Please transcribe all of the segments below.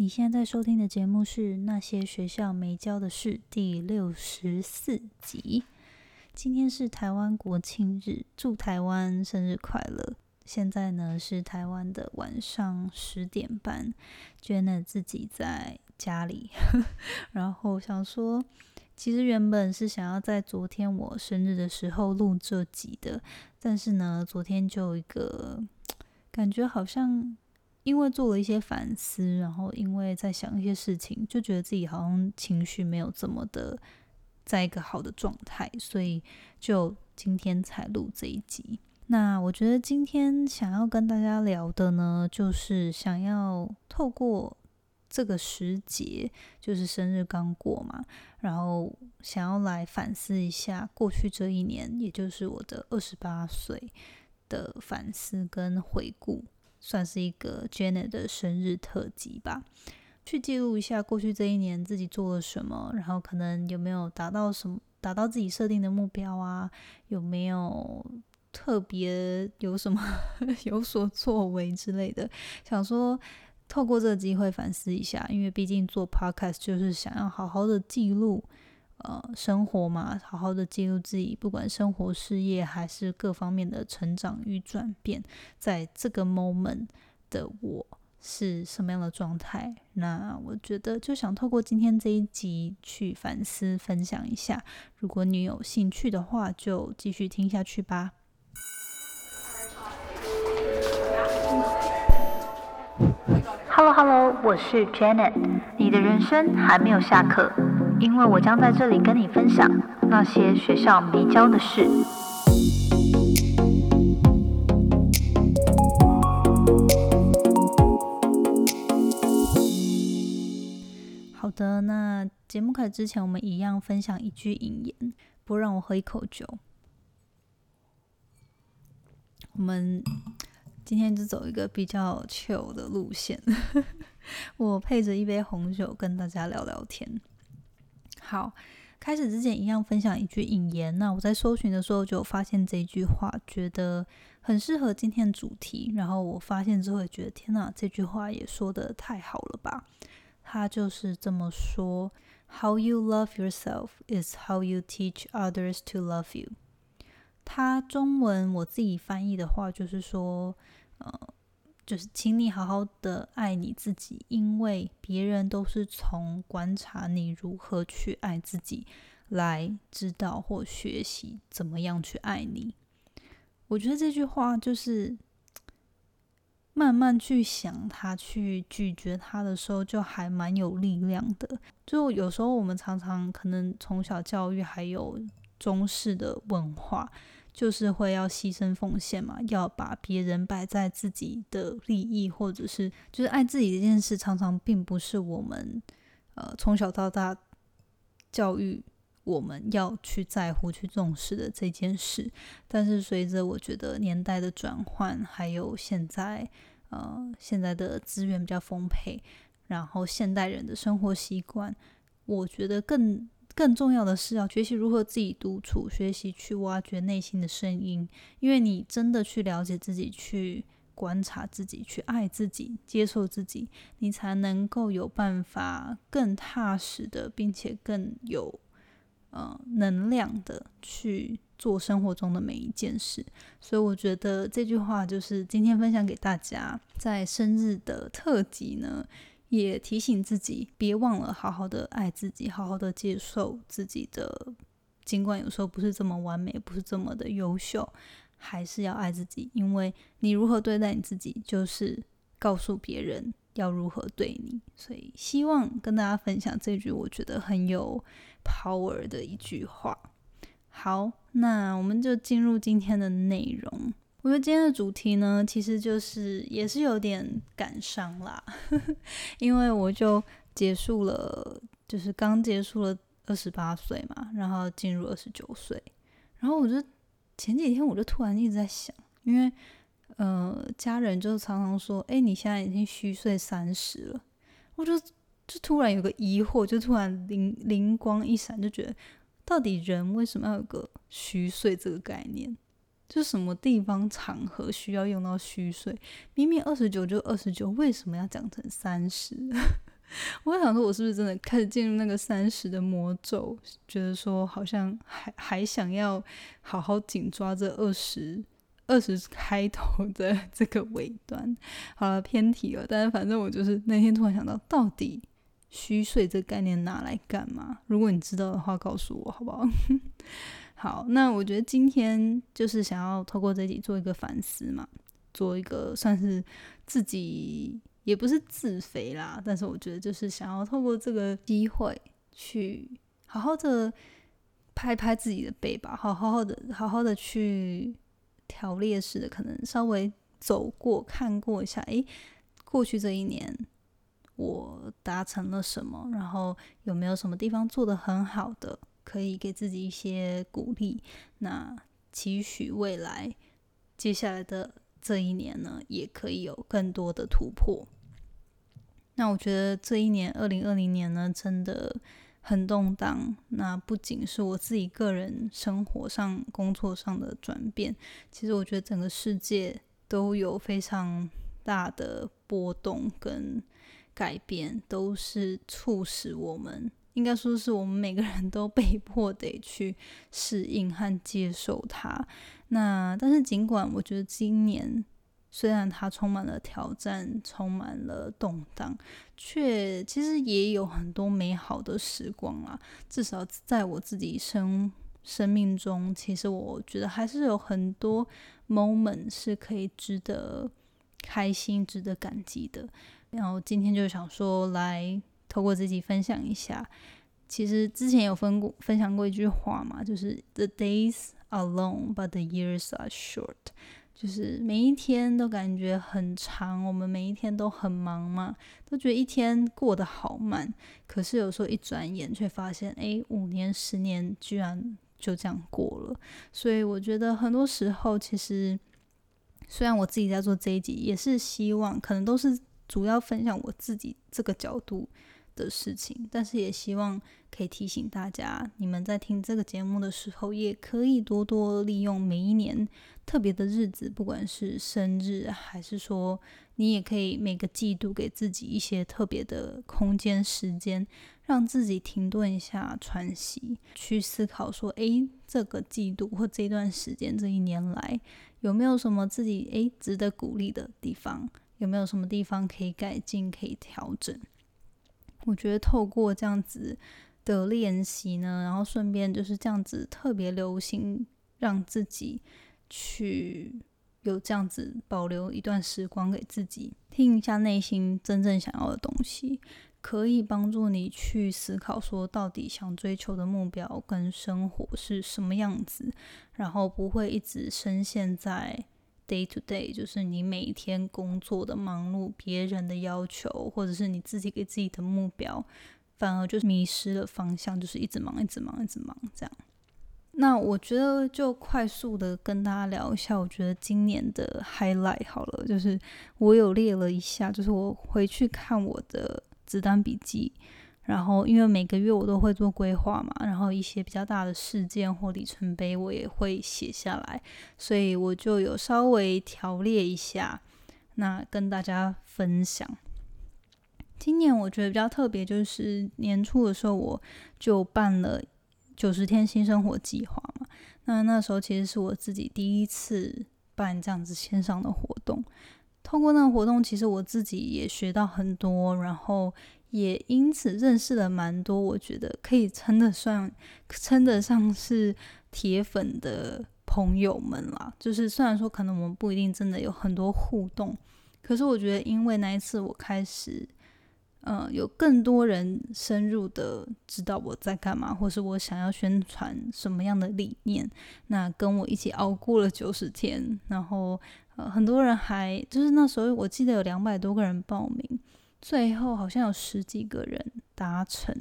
你现在在收听的节目是《那些学校没教的事》第六十四集。今天是台湾国庆日，祝台湾生日快乐！现在呢是台湾的晚上十点半，Jenna 自己在家里，然后想说，其实原本是想要在昨天我生日的时候录这集的，但是呢，昨天就有一个感觉好像。因为做了一些反思，然后因为在想一些事情，就觉得自己好像情绪没有这么的在一个好的状态，所以就今天才录这一集。那我觉得今天想要跟大家聊的呢，就是想要透过这个时节，就是生日刚过嘛，然后想要来反思一下过去这一年，也就是我的二十八岁的反思跟回顾。算是一个 Janet 的生日特辑吧，去记录一下过去这一年自己做了什么，然后可能有没有达到什么，达到自己设定的目标啊？有没有特别有什么 有所作为之类的？想说透过这个机会反思一下，因为毕竟做 Podcast 就是想要好好的记录。呃，生活嘛，好好的记录自己，不管生活、事业还是各方面的成长与转变，在这个 moment 的我是什么样的状态？那我觉得就想透过今天这一集去反思、分享一下。如果你有兴趣的话，就继续听下去吧。Hello Hello，我是 Janet，你的人生还没有下课。因为我将在这里跟你分享那些学校没教的事。好的，那节目开始之前，我们一样分享一句引言。不让我喝一口酒。我们今天就走一个比较 chill 的路线。我配着一杯红酒跟大家聊聊天。好，开始之前一样分享一句引言。那我在搜寻的时候就发现这句话，觉得很适合今天的主题。然后我发现之后也觉得，天哪，这句话也说的太好了吧？他就是这么说：“How you love yourself is how you teach others to love you。”他中文我自己翻译的话就是说，呃。就是，请你好好的爱你自己，因为别人都是从观察你如何去爱自己来知道或学习怎么样去爱你。我觉得这句话就是慢慢去想它，去咀嚼它的时候，就还蛮有力量的。就有时候我们常常可能从小教育还有中式的文化。就是会要牺牲奉献嘛，要把别人摆在自己的利益，或者是就是爱自己这件事，常常并不是我们呃从小到大教育我们要去在乎、去重视的这件事。但是随着我觉得年代的转换，还有现在呃现在的资源比较丰沛，然后现代人的生活习惯，我觉得更。更重要的是要学习如何自己独处，学习去挖掘内心的声音。因为你真的去了解自己，去观察自己，去爱自己，接受自己，你才能够有办法更踏实的，并且更有呃能量的去做生活中的每一件事。所以我觉得这句话就是今天分享给大家，在生日的特辑呢。也提醒自己，别忘了好好的爱自己，好好的接受自己的，尽管有时候不是这么完美，不是这么的优秀，还是要爱自己，因为你如何对待你自己，就是告诉别人要如何对你。所以，希望跟大家分享这句我觉得很有 power 的一句话。好，那我们就进入今天的内容。我觉得今天的主题呢，其实就是也是有点感伤啦，因为我就结束了，就是刚结束了二十八岁嘛，然后进入二十九岁，然后我就前几天我就突然一直在想，因为呃家人就常常说，哎，你现在已经虚岁三十了，我就就突然有个疑惑，就突然灵灵光一闪，就觉得到底人为什么要有个虚岁这个概念？就什么地方场合需要用到虚岁？明明二十九就二十九，为什么要讲成三十？我想说，我是不是真的开始进入那个三十的魔咒？觉得说好像还还想要好好紧抓这二十二十开头的 这个尾端。好了，偏题了。但是反正我就是那天突然想到，到底虚岁这概念拿来干嘛？如果你知道的话，告诉我好不好？好，那我觉得今天就是想要透过这集做一个反思嘛，做一个算是自己。也不是自肥啦，但是我觉得就是想要透过这个机会去好好的拍拍自己的背吧，好好好的好好的去条列式的可能稍微走过看过一下，诶，过去这一年我达成了什么，然后有没有什么地方做的很好的，可以给自己一些鼓励，那期许未来接下来的。这一年呢，也可以有更多的突破。那我觉得这一年，二零二零年呢，真的很动荡。那不仅是我自己个人生活上、工作上的转变，其实我觉得整个世界都有非常大的波动跟改变，都是促使我们，应该说是我们每个人都被迫得去适应和接受它。那但是，尽管我觉得今年虽然它充满了挑战，充满了动荡，却其实也有很多美好的时光啊。至少在我自己生生命中，其实我觉得还是有很多 moment 是可以值得开心、值得感激的。然后今天就想说，来透过自己分享一下。其实之前有分过分享过一句话嘛，就是 The days。are long, but the years are short。就是每一天都感觉很长，我们每一天都很忙嘛，都觉得一天过得好慢。可是有时候一转眼，却发现，哎，五年、十年居然就这样过了。所以我觉得很多时候，其实虽然我自己在做这一集，也是希望，可能都是主要分享我自己这个角度。的事情，但是也希望可以提醒大家，你们在听这个节目的时候，也可以多多利用每一年特别的日子，不管是生日，还是说你也可以每个季度给自己一些特别的空间时间，让自己停顿一下，喘息，去思考说，诶，这个季度或这段时间，这一年来有没有什么自己诶值得鼓励的地方？有没有什么地方可以改进、可以调整？我觉得透过这样子的练习呢，然后顺便就是这样子特别流行，让自己去有这样子保留一段时光给自己，听一下内心真正想要的东西，可以帮助你去思考说到底想追求的目标跟生活是什么样子，然后不会一直深陷在。Day to day，就是你每天工作的忙碌，别人的要求，或者是你自己给自己的目标，反而就是迷失了方向，就是一直忙，一直忙，一直忙这样。那我觉得就快速的跟大家聊一下，我觉得今年的 highlight 好了，就是我有列了一下，就是我回去看我的子弹笔记。然后，因为每个月我都会做规划嘛，然后一些比较大的事件或里程碑，我也会写下来，所以我就有稍微条列一下，那跟大家分享。今年我觉得比较特别，就是年初的时候我就办了九十天新生活计划嘛，那那时候其实是我自己第一次办这样子线上的活动，通过那个活动，其实我自己也学到很多，然后。也因此认识了蛮多，我觉得可以称得上称得上是铁粉的朋友们啦。就是虽然说可能我们不一定真的有很多互动，可是我觉得因为那一次我开始，呃，有更多人深入的知道我在干嘛，或是我想要宣传什么样的理念，那跟我一起熬过了九十天，然后呃，很多人还就是那时候我记得有两百多个人报名。最后好像有十几个人达成，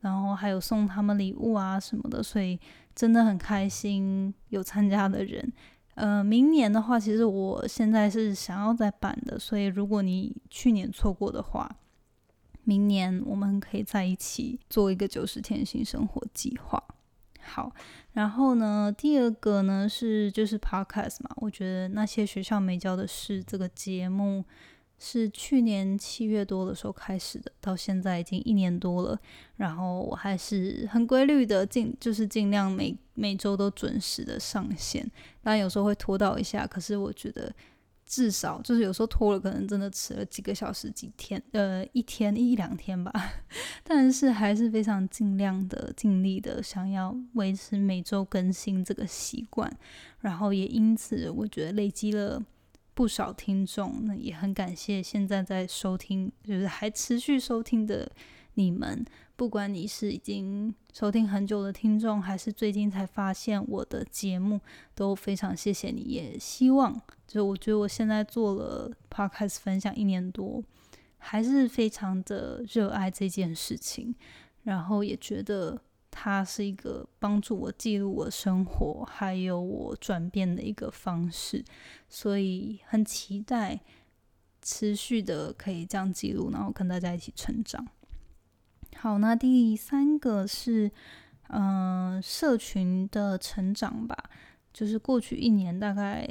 然后还有送他们礼物啊什么的，所以真的很开心有参加的人。呃，明年的话，其实我现在是想要再办的，所以如果你去年错过的话，明年我们可以在一起做一个九十天新生活计划。好，然后呢，第二个呢是就是 podcast 嘛，我觉得那些学校没教的事这个节目。是去年七月多的时候开始的，到现在已经一年多了。然后我还是很规律的，尽就是尽量每每周都准时的上线。当然有时候会拖到一下，可是我觉得至少就是有时候拖了，可能真的迟了几个小时、几天，呃，一天一两天吧。但是还是非常尽量的、尽力的想要维持每周更新这个习惯。然后也因此，我觉得累积了不少听众，那也很感谢现在在收听，就是还持续收听的你们。不管你是已经收听很久的听众，还是最近才发现我的节目，都非常谢谢你。也希望，就我觉得我现在做了 podcast 分享一年多，还是非常的热爱这件事情，然后也觉得它是一个帮助我记录我生活，还有我转变的一个方式，所以很期待持续的可以这样记录，然后跟大家一起成长。好，那第三个是，嗯，社群的成长吧。就是过去一年，大概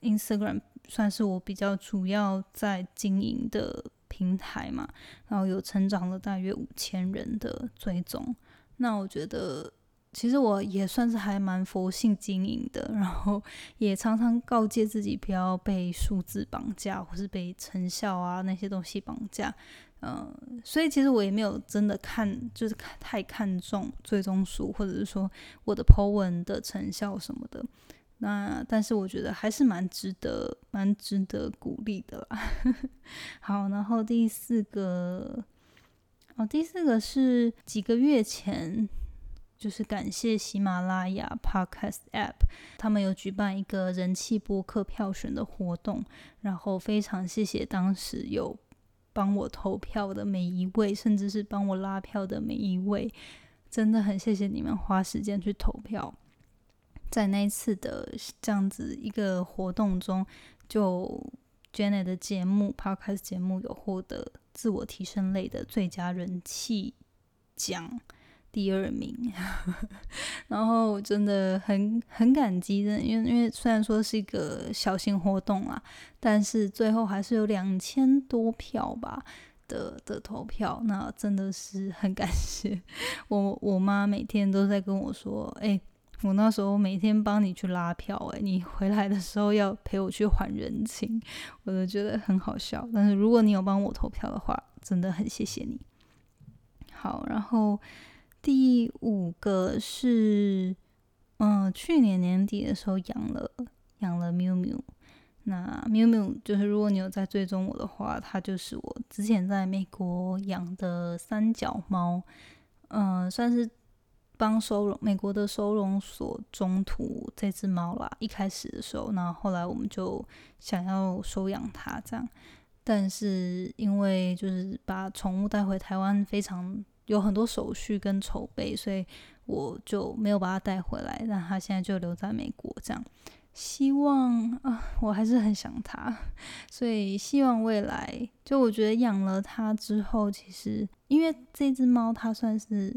Instagram 算是我比较主要在经营的平台嘛，然后有成长了大约五千人的追踪。那我觉得，其实我也算是还蛮佛性经营的，然后也常常告诫自己不要被数字绑架，或是被成效啊那些东西绑架。嗯，所以其实我也没有真的看，就是看太看重最终数，或者是说我的 po 文的成效什么的。那但是我觉得还是蛮值得，蛮值得鼓励的啦。好，然后第四个，哦，第四个是几个月前，就是感谢喜马拉雅 Podcast App，他们有举办一个人气播客票选的活动，然后非常谢谢当时有。帮我投票的每一位，甚至是帮我拉票的每一位，真的很谢谢你们花时间去投票。在那一次的这样子一个活动中，就 Jenny 的节目 Podcast 节目有获得自我提升类的最佳人气奖。第二名，然后真的很很感激的，因为因为虽然说是一个小型活动啦，但是最后还是有两千多票吧的的投票，那真的是很感谢 我我妈每天都在跟我说，哎，我那时候每天帮你去拉票，哎，你回来的时候要陪我去还人情，我都觉得很好笑。但是如果你有帮我投票的话，真的很谢谢你。好，然后。第五个是，嗯，去年年底的时候养了养了喵喵。那喵喵就是如果你有在追踪我的话，它就是我之前在美国养的三脚猫，嗯，算是帮收容美国的收容所中途这只猫啦。一开始的时候，那后来我们就想要收养它这样，但是因为就是把宠物带回台湾非常。有很多手续跟筹备，所以我就没有把它带回来。但它现在就留在美国，这样。希望啊，我还是很想它，所以希望未来，就我觉得养了它之后，其实因为这只猫它算是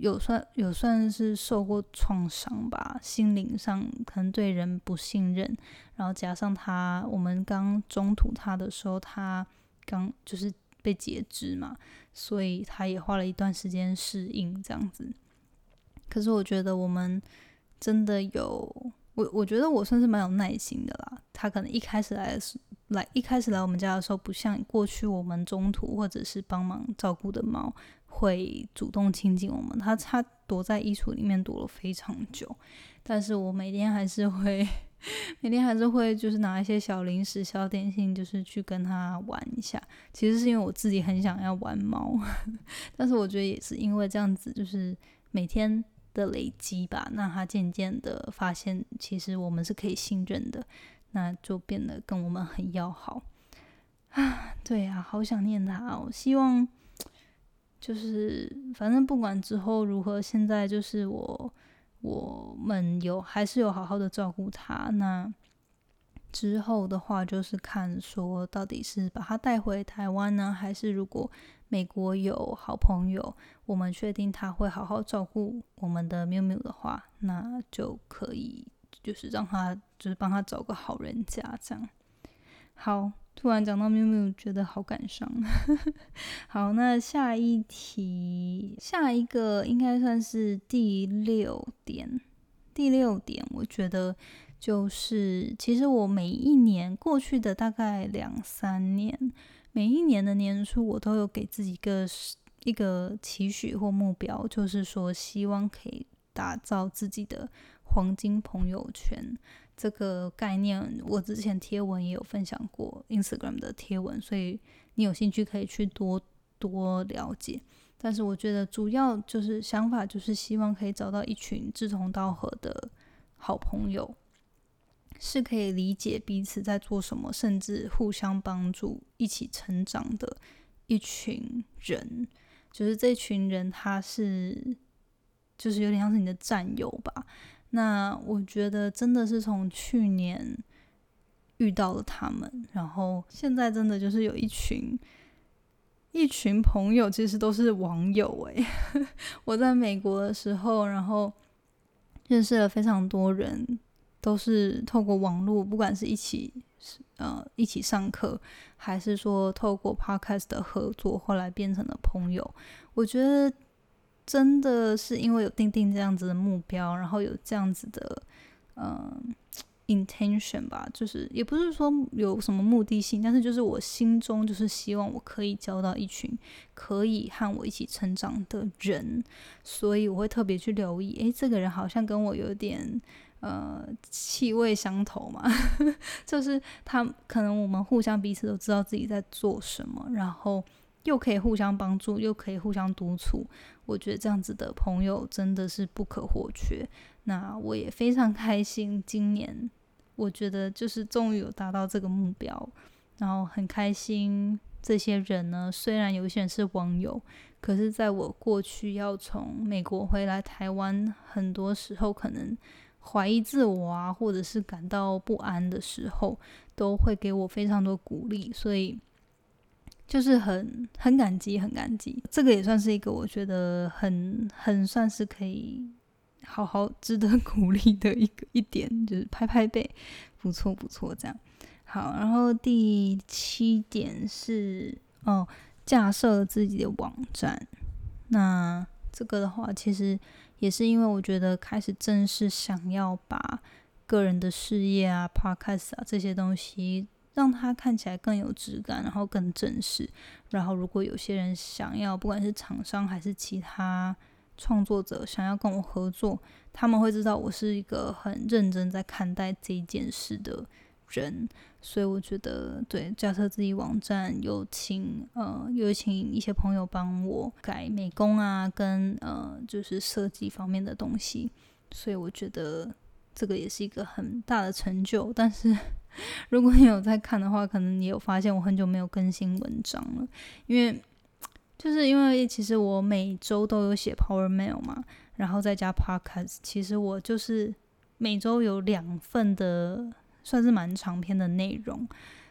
有算有算是受过创伤吧，心灵上可能对人不信任，然后加上它我们刚中途它的时候，它刚就是被截肢嘛。所以他也花了一段时间适应这样子，可是我觉得我们真的有我，我觉得我算是蛮有耐心的啦。他可能一开始来来一开始来我们家的时候，不像过去我们中途或者是帮忙照顾的猫会主动亲近我们，他他躲在衣橱里面躲了非常久，但是我每天还是会。每天还是会就是拿一些小零食、小点心，就是去跟他玩一下。其实是因为我自己很想要玩猫，但是我觉得也是因为这样子，就是每天的累积吧，那他渐渐的发现，其实我们是可以信任的，那就变得跟我们很要好啊。对啊，好想念他哦。希望就是反正不管之后如何，现在就是我。我们有还是有好好的照顾他。那之后的话，就是看说到底是把他带回台湾呢，还是如果美国有好朋友，我们确定他会好好照顾我们的喵喵的话，那就可以就是让他就是帮他找个好人家这样。好，突然讲到喵喵，觉得好感伤。好，那下一题，下一个应该算是第六点。第六点，我觉得就是，其实我每一年过去的大概两三年，每一年的年初，我都有给自己一个一个期许或目标，就是说希望可以打造自己的黄金朋友圈。这个概念，我之前贴文也有分享过，Instagram 的贴文，所以你有兴趣可以去多多了解。但是我觉得主要就是想法，就是希望可以找到一群志同道合的好朋友，是可以理解彼此在做什么，甚至互相帮助、一起成长的一群人。就是这群人，他是就是有点像是你的战友吧。那我觉得真的是从去年遇到了他们，然后现在真的就是有一群一群朋友，其实都是网友诶，我在美国的时候，然后认识了非常多人，都是透过网络，不管是一起呃一起上课，还是说透过 podcast 的合作，后来变成了朋友。我觉得。真的是因为有定定这样子的目标，然后有这样子的嗯 intention 吧，就是也不是说有什么目的性，但是就是我心中就是希望我可以交到一群可以和我一起成长的人，所以我会特别去留意，诶，这个人好像跟我有点呃气味相投嘛，就是他可能我们互相彼此都知道自己在做什么，然后。又可以互相帮助，又可以互相督促，我觉得这样子的朋友真的是不可或缺。那我也非常开心，今年我觉得就是终于有达到这个目标，然后很开心。这些人呢，虽然有些人是网友，可是在我过去要从美国回来台湾，很多时候可能怀疑自我啊，或者是感到不安的时候，都会给我非常多鼓励，所以。就是很很感激，很感激，这个也算是一个我觉得很很算是可以好好值得 鼓励的一个一点，就是拍拍背，不错不错，这样好。然后第七点是哦，架设自己的网站。那这个的话，其实也是因为我觉得开始正式想要把个人的事业啊、podcast 啊这些东西。让它看起来更有质感，然后更正式。然后，如果有些人想要，不管是厂商还是其他创作者想要跟我合作，他们会知道我是一个很认真在看待这一件事的人。所以，我觉得对，架设自己网站，有请呃，有请一些朋友帮我改美工啊，跟呃，就是设计方面的东西。所以，我觉得这个也是一个很大的成就。但是。如果你有在看的话，可能你有发现我很久没有更新文章了，因为就是因为其实我每周都有写 Power Mail 嘛，然后再加 Podcast，其实我就是每周有两份的，算是蛮长篇的内容，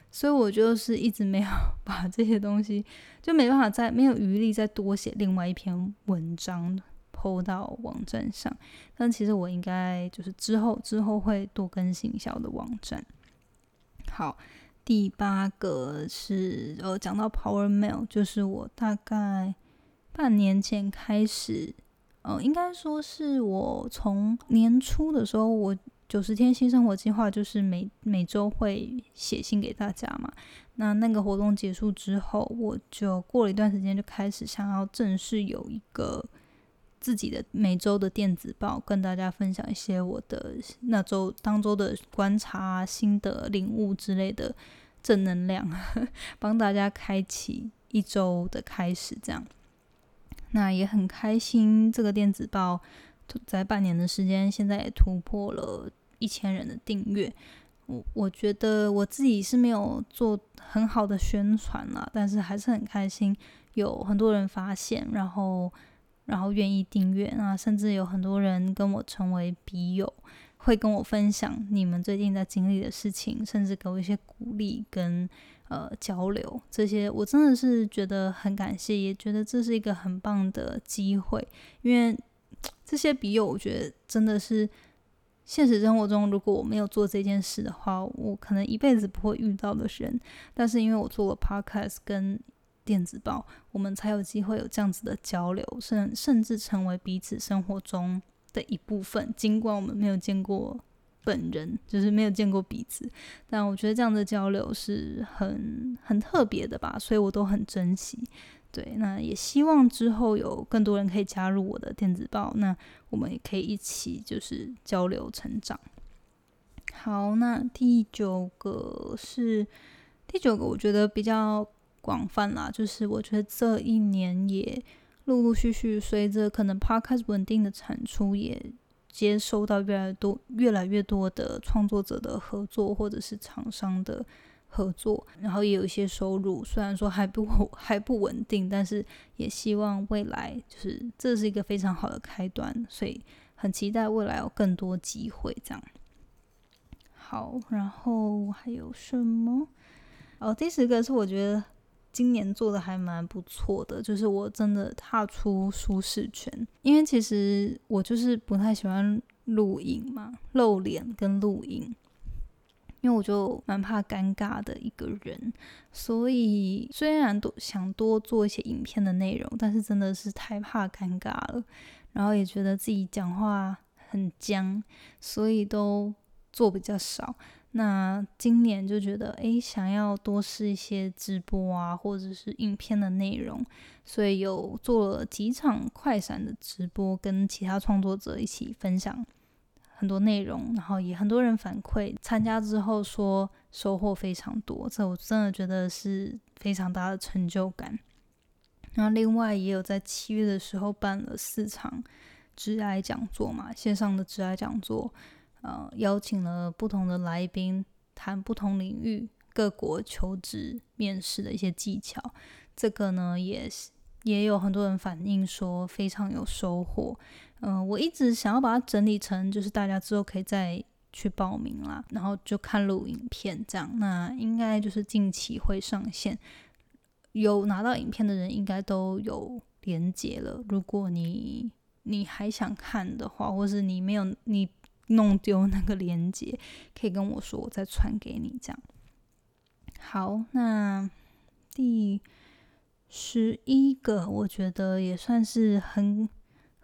所以我就是一直没有 把这些东西，就没办法再没有余力再多写另外一篇文章抛到网站上，但其实我应该就是之后之后会多更新一下我的网站。好，第八个是呃，讲到 Power Mail，就是我大概半年前开始，呃，应该说是我从年初的时候，我九十天新生活计划就是每每周会写信给大家嘛。那那个活动结束之后，我就过了一段时间，就开始想要正式有一个。自己的每周的电子报，跟大家分享一些我的那周当周的观察、心得、领悟之类的正能量，帮大家开启一周的开始。这样，那也很开心。这个电子报在半年的时间，现在也突破了一千人的订阅。我我觉得我自己是没有做很好的宣传啦，但是还是很开心，有很多人发现，然后。然后愿意订阅，那甚至有很多人跟我成为笔友，会跟我分享你们最近在经历的事情，甚至给我一些鼓励跟呃交流。这些我真的是觉得很感谢，也觉得这是一个很棒的机会。因为 这些笔友，我觉得真的是现实生活中，如果我没有做这件事的话，我可能一辈子不会遇到的人。但是因为我做了 podcast 跟电子报，我们才有机会有这样子的交流，甚甚至成为彼此生活中的一部分。尽管我们没有见过本人，就是没有见过彼此，但我觉得这样的交流是很很特别的吧，所以我都很珍惜。对，那也希望之后有更多人可以加入我的电子报，那我们也可以一起就是交流成长。好，那第九个是第九个，我觉得比较广泛啦，就是我觉得这一年也陆陆续续随着可能 Podcast 稳定的产出，也接收到越来越多、越来越多的创作者的合作，或者是厂商的。合作，然后也有一些收入，虽然说还不还不稳定，但是也希望未来就是这是一个非常好的开端，所以很期待未来有更多机会这样。好，然后还有什么？哦，第十个是我觉得今年做的还蛮不错的，就是我真的踏出舒适圈，因为其实我就是不太喜欢录影嘛，露脸跟录影。因为我就蛮怕尴尬的一个人，所以虽然多想多做一些影片的内容，但是真的是太怕尴尬了，然后也觉得自己讲话很僵，所以都做比较少。那今年就觉得，诶，想要多试一些直播啊，或者是影片的内容，所以有做了几场快闪的直播，跟其他创作者一起分享。很多内容，然后也很多人反馈，参加之后说收获非常多，这我真的觉得是非常大的成就感。然后另外也有在七月的时候办了四场直癌讲座嘛，线上的直癌讲座，呃，邀请了不同的来宾谈不同领域各国求职面试的一些技巧，这个呢也也有很多人反映说非常有收获。嗯，我一直想要把它整理成，就是大家之后可以再去报名啦，然后就看录影片这样。那应该就是近期会上线，有拿到影片的人应该都有连接了。如果你你还想看的话，或是你没有你弄丢那个连接，可以跟我说，我再传给你这样。好，那第十一个，我觉得也算是很。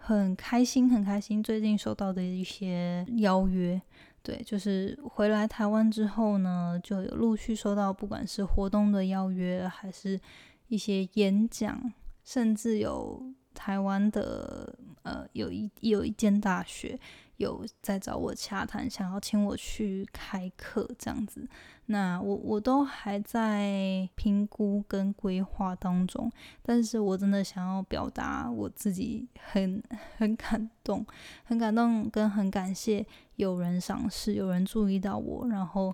很开心，很开心。最近收到的一些邀约，对，就是回来台湾之后呢，就有陆续收到，不管是活动的邀约，还是一些演讲，甚至有台湾的呃，有一有一间大学。有在找我洽谈，想要请我去开课这样子，那我我都还在评估跟规划当中，但是我真的想要表达我自己很很感动，很感动跟很感谢有人赏识，有人注意到我，然后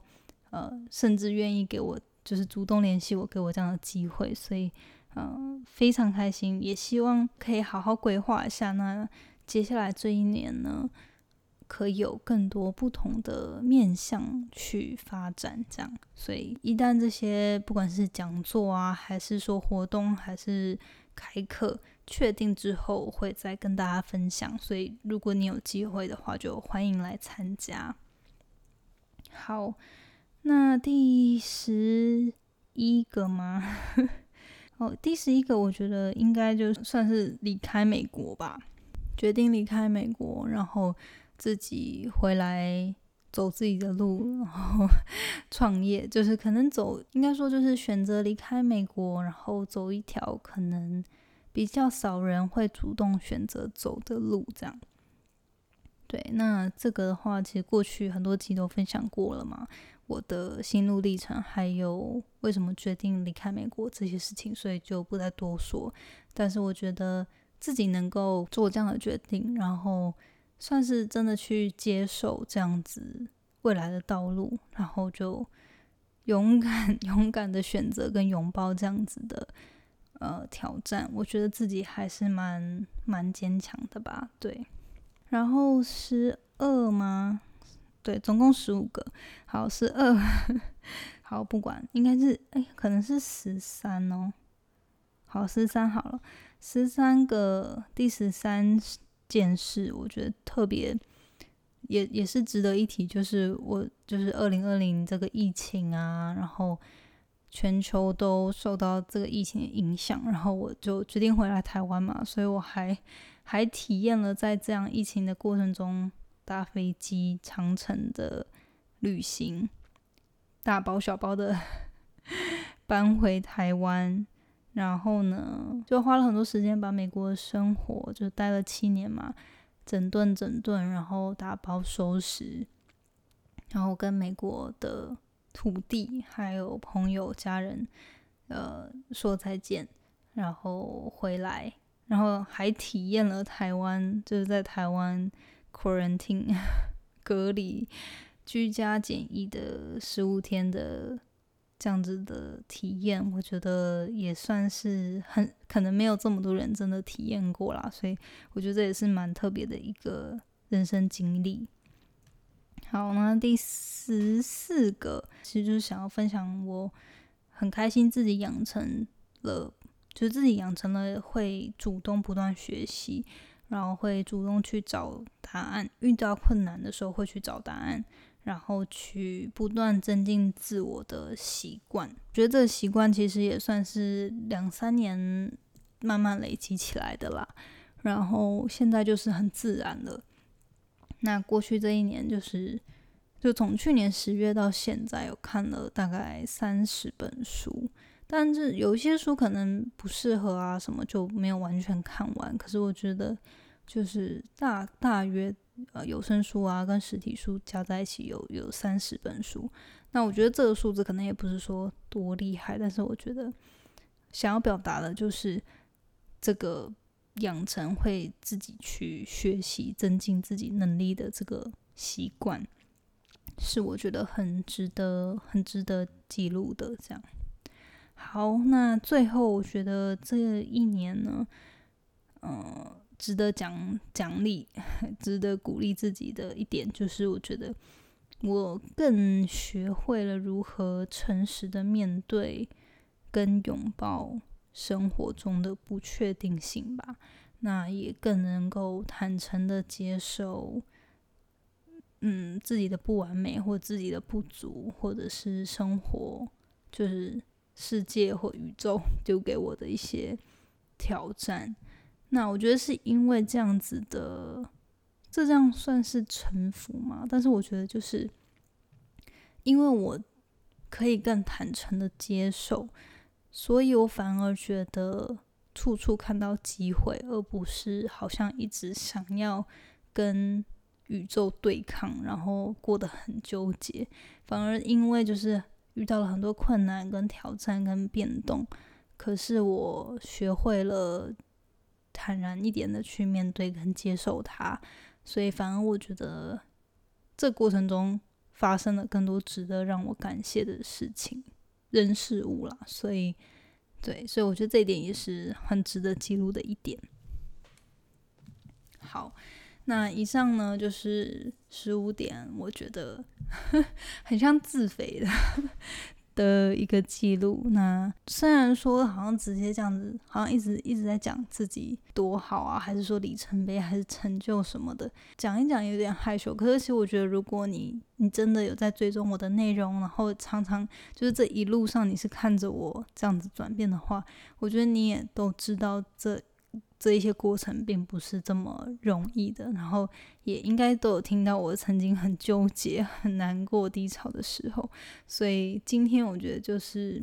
呃甚至愿意给我就是主动联系我，给我这样的机会，所以嗯非常开心，也希望可以好好规划一下，那接下来这一年呢。可以有更多不同的面向去发展，这样。所以一旦这些不管是讲座啊，还是说活动，还是开课确定之后，会再跟大家分享。所以如果你有机会的话，就欢迎来参加。好，那第十一个吗？哦，第十一个，我觉得应该就算是离开美国吧，决定离开美国，然后。自己回来走自己的路，然后 创业，就是可能走，应该说就是选择离开美国，然后走一条可能比较少人会主动选择走的路，这样。对，那这个的话，其实过去很多集都分享过了嘛，我的心路历程，还有为什么决定离开美国这些事情，所以就不再多说。但是我觉得自己能够做这样的决定，然后。算是真的去接受这样子未来的道路，然后就勇敢 勇敢的选择跟拥抱这样子的呃挑战，我觉得自己还是蛮蛮坚强的吧。对，然后十二吗？对，总共十五个。好，十二。好，不管，应该是哎，可能是十三哦。好，十三好了，十三个，第十三。件事我觉得特别也也是值得一提，就是我就是二零二零这个疫情啊，然后全球都受到这个疫情的影响，然后我就决定回来台湾嘛，所以我还还体验了在这样疫情的过程中搭飞机长程的旅行，大包小包的 搬回台湾。然后呢，就花了很多时间把美国的生活就待了七年嘛，整顿整顿，然后打包收拾，然后跟美国的土地还有朋友家人呃说再见，然后回来，然后还体验了台湾就是在台湾 quarantine 隔离居家检疫的十五天的。这样子的体验，我觉得也算是很可能没有这么多人真的体验过啦，所以我觉得这也是蛮特别的一个人生经历。好，那第十四个其实就是想要分享，我很开心自己养成了，就是自己养成了会主动不断学习，然后会主动去找答案，遇到困难的时候会去找答案。然后去不断增进自我的习惯，觉得这个习惯其实也算是两三年慢慢累积起来的啦。然后现在就是很自然了。那过去这一年，就是就从去年十月到现在，有看了大概三十本书，但是有一些书可能不适合啊，什么就没有完全看完。可是我觉得，就是大大约。呃，有声书啊，跟实体书加在一起有有三十本书。那我觉得这个数字可能也不是说多厉害，但是我觉得想要表达的就是这个养成会自己去学习、增进自己能力的这个习惯，是我觉得很值得、很值得记录的。这样好，那最后我觉得这一年呢，嗯。值得奖奖励、值得鼓励自己的一点，就是我觉得我更学会了如何诚实的面对跟拥抱生活中的不确定性吧。那也更能够坦诚的接受，嗯，自己的不完美或自己的不足，或者是生活就是世界或宇宙 丢给我的一些挑战。那我觉得是因为这样子的，这这样算是臣服吗？但是我觉得就是因为我可以更坦诚的接受，所以我反而觉得处处看到机会，而不是好像一直想要跟宇宙对抗，然后过得很纠结。反而因为就是遇到了很多困难、跟挑战、跟变动，可是我学会了。坦然一点的去面对跟接受它，所以反而我觉得这过程中发生了更多值得让我感谢的事情、人事物啦。所以，对，所以我觉得这一点也是很值得记录的一点。好，那以上呢就是十五点，我觉得 很像自肥的。的一个记录。那虽然说好像直接这样子，好像一直一直在讲自己多好啊，还是说里程碑，还是成就什么的，讲一讲有点害羞。可是其实我觉得，如果你你真的有在追踪我的内容，然后常常就是这一路上你是看着我这样子转变的话，我觉得你也都知道这。这一些过程并不是这么容易的，然后也应该都有听到我曾经很纠结、很难过、低潮的时候，所以今天我觉得就是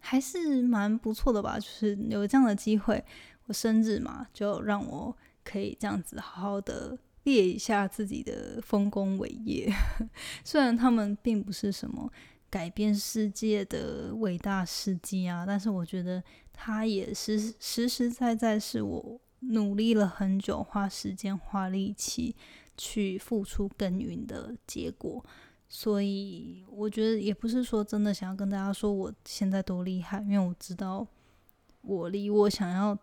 还是蛮不错的吧，就是有这样的机会，我生日嘛，就让我可以这样子好好的列一下自己的丰功伟业，虽然他们并不是什么改变世界的伟大事迹啊，但是我觉得。它也是实实在在是我努力了很久，花时间花力气去付出耕耘的结果，所以我觉得也不是说真的想要跟大家说我现在多厉害，因为我知道我离我想要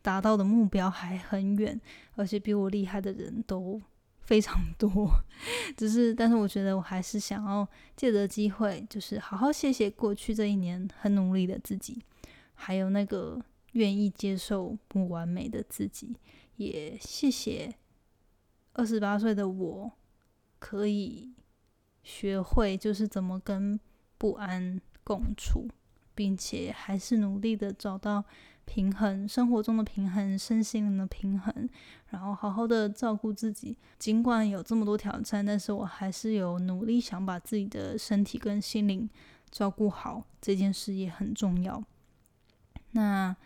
达到的目标还很远，而且比我厉害的人都非常 多。只是，但是我觉得我还是想要借着机会，就是好好谢谢过去这一年很努力的自己。还有那个愿意接受不完美的自己，也谢谢二十八岁的我可以学会，就是怎么跟不安共处，并且还是努力的找到平衡，生活中的平衡，身心灵的平衡，然后好好的照顾自己。尽管有这么多挑战，但是我还是有努力想把自己的身体跟心灵照顾好，这件事也很重要。那。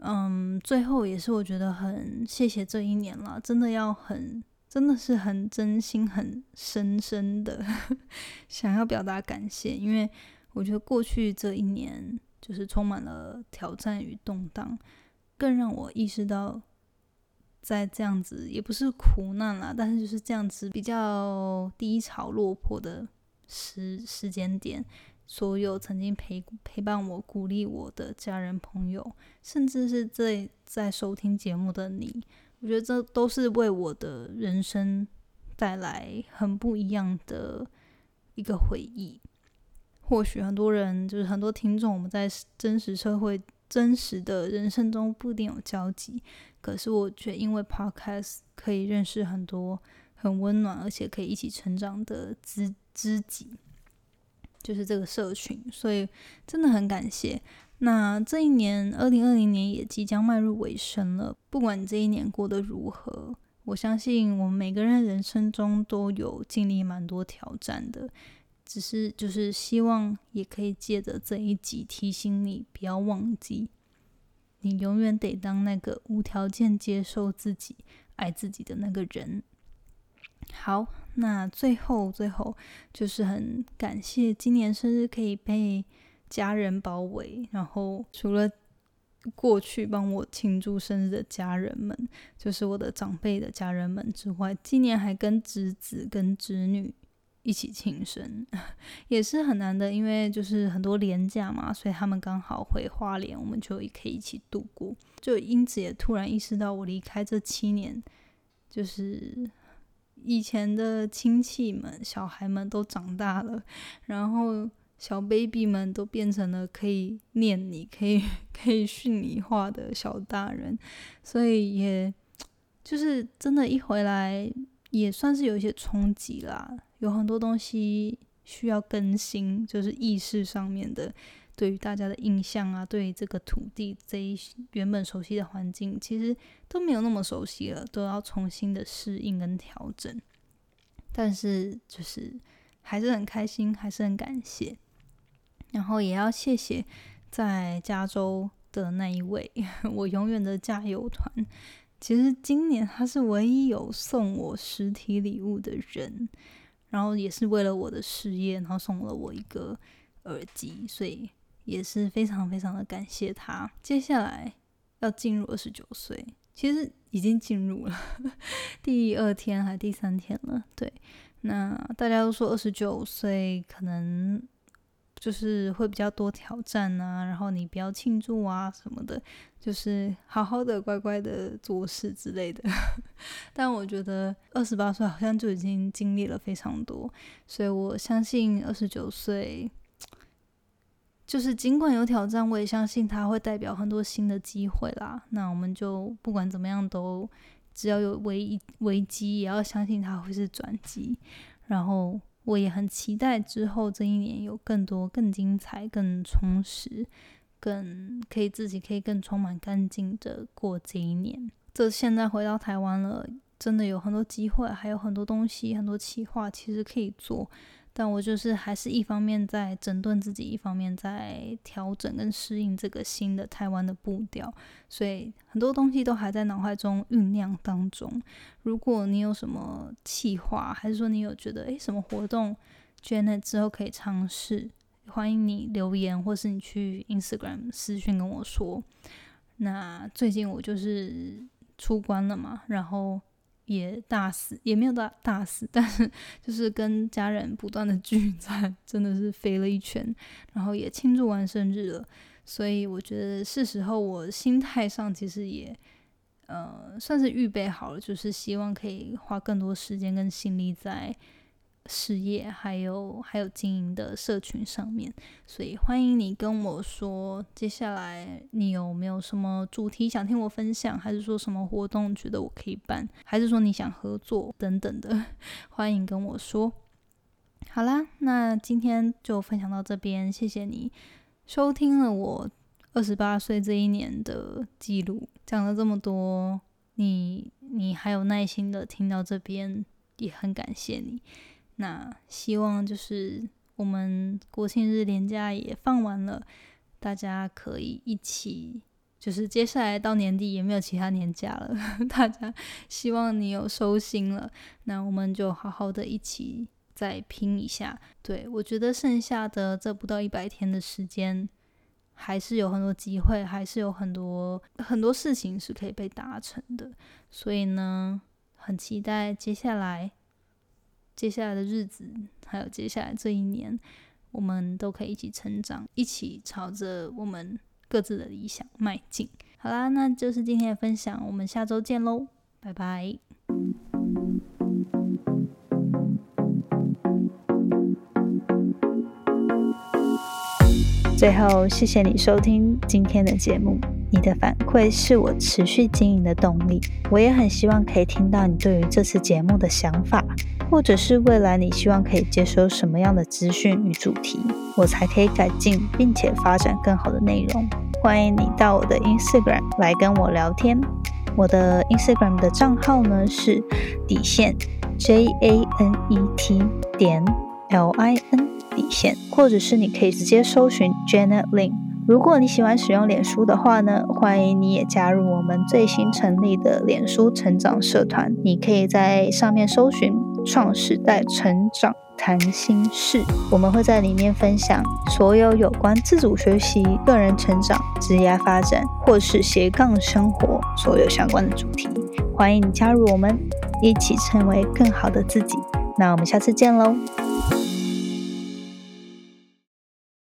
嗯，最后也是我觉得很谢谢这一年了，真的要很，真的是很真心、很深深的 想要表达感谢，因为我觉得过去这一年就是充满了挑战与动荡，更让我意识到，在这样子也不是苦难啦，但是就是这样子比较低潮落魄的时时间点。所有曾经陪陪伴我、鼓励我的家人、朋友，甚至是在在收听节目的你，我觉得这都是为我的人生带来很不一样的一个回忆。或许很多人就是很多听众，我们在真实社会、真实的人生中不一定有交集，可是我却因为 Podcast 可以认识很多很温暖，而且可以一起成长的知知己。就是这个社群，所以真的很感谢。那这一年，二零二零年也即将迈入尾声了。不管这一年过得如何，我相信我们每个人人生中都有经历蛮多挑战的。只是就是希望也可以借着这一集提醒你，不要忘记，你永远得当那个无条件接受自己、爱自己的那个人。好。那最后，最后就是很感谢今年生日可以被家人包围，然后除了过去帮我庆祝生日的家人们，就是我的长辈的家人们之外，今年还跟侄子跟侄女一起庆生，也是很难的，因为就是很多年假嘛，所以他们刚好回花莲，我们就也可以一起度过。就因此也突然意识到，我离开这七年，就是。以前的亲戚们、小孩们都长大了，然后小 baby 们都变成了可以念你、可以 可以训你话的小大人，所以也就是真的，一回来也算是有一些冲击啦，有很多东西需要更新，就是意识上面的。对于大家的印象啊，对于这个土地这一原本熟悉的环境，其实都没有那么熟悉了，都要重新的适应跟调整。但是就是还是很开心，还是很感谢。然后也要谢谢在加州的那一位 我永远的加油团。其实今年他是唯一有送我实体礼物的人，然后也是为了我的事业，然后送了我一个耳机，所以。也是非常非常的感谢他。接下来要进入二十九岁，其实已经进入了第二天还第三天了。对，那大家都说二十九岁可能就是会比较多挑战啊，然后你不要庆祝啊什么的，就是好好的乖乖的做事之类的。但我觉得二十八岁好像就已经经历了非常多，所以我相信二十九岁。就是尽管有挑战，我也相信它会代表很多新的机会啦。那我们就不管怎么样，都只要有危危机，也要相信它会是转机。然后我也很期待之后这一年有更多、更精彩、更充实、更可以自己可以更充满干劲的过这一年。这现在回到台湾了，真的有很多机会，还有很多东西、很多企划，其实可以做。但我就是还是一方面在整顿自己，一方面在调整跟适应这个新的台湾的步调，所以很多东西都还在脑海中酝酿当中。如果你有什么计划，还是说你有觉得诶什么活动，Janet 之后可以尝试，欢迎你留言，或是你去 Instagram 私讯跟我说。那最近我就是出关了嘛，然后。也大死，也没有大大死，但是就是跟家人不断的聚餐，真的是飞了一圈，然后也庆祝完生日了，所以我觉得是时候，我心态上其实也呃算是预备好了，就是希望可以花更多时间跟心力在事业，还有还有经营的社群上面，所以欢迎你跟我说，接下来你有没有什么主题想听我分享，还是说什么活动觉得我可以办，还是说你想合作等等的，欢迎跟我说。好啦，那今天就分享到这边，谢谢你收听了我二十八岁这一年的记录，讲了这么多，你你还有耐心的听到这边，也很感谢你。那希望就是我们国庆日连假也放完了，大家可以一起，就是接下来到年底也没有其他年假了，大家希望你有收心了，那我们就好好的一起。再拼一下，对我觉得剩下的这不到一百天的时间，还是有很多机会，还是有很多很多事情是可以被达成的。所以呢，很期待接下来接下来的日子，还有接下来这一年，我们都可以一起成长，一起朝着我们各自的理想迈进。好啦，那就是今天的分享，我们下周见喽，拜拜。最后，谢谢你收听今天的节目。你的反馈是我持续经营的动力。我也很希望可以听到你对于这次节目的想法，或者是未来你希望可以接收什么样的资讯与主题，我才可以改进并且发展更好的内容。欢迎你到我的 Instagram 来跟我聊天。我的 Instagram 的账号呢是底线 J A N E T 点 L I N。底线，或者是你可以直接搜寻 Janet Lin。如果你喜欢使用脸书的话呢，欢迎你也加入我们最新成立的脸书成长社团。你可以在上面搜寻“创时代成长谈心事”，我们会在里面分享所有有关自主学习、个人成长、职业发展或是斜杠生活所有相关的主题。欢迎你加入我们，一起成为更好的自己。那我们下次见喽！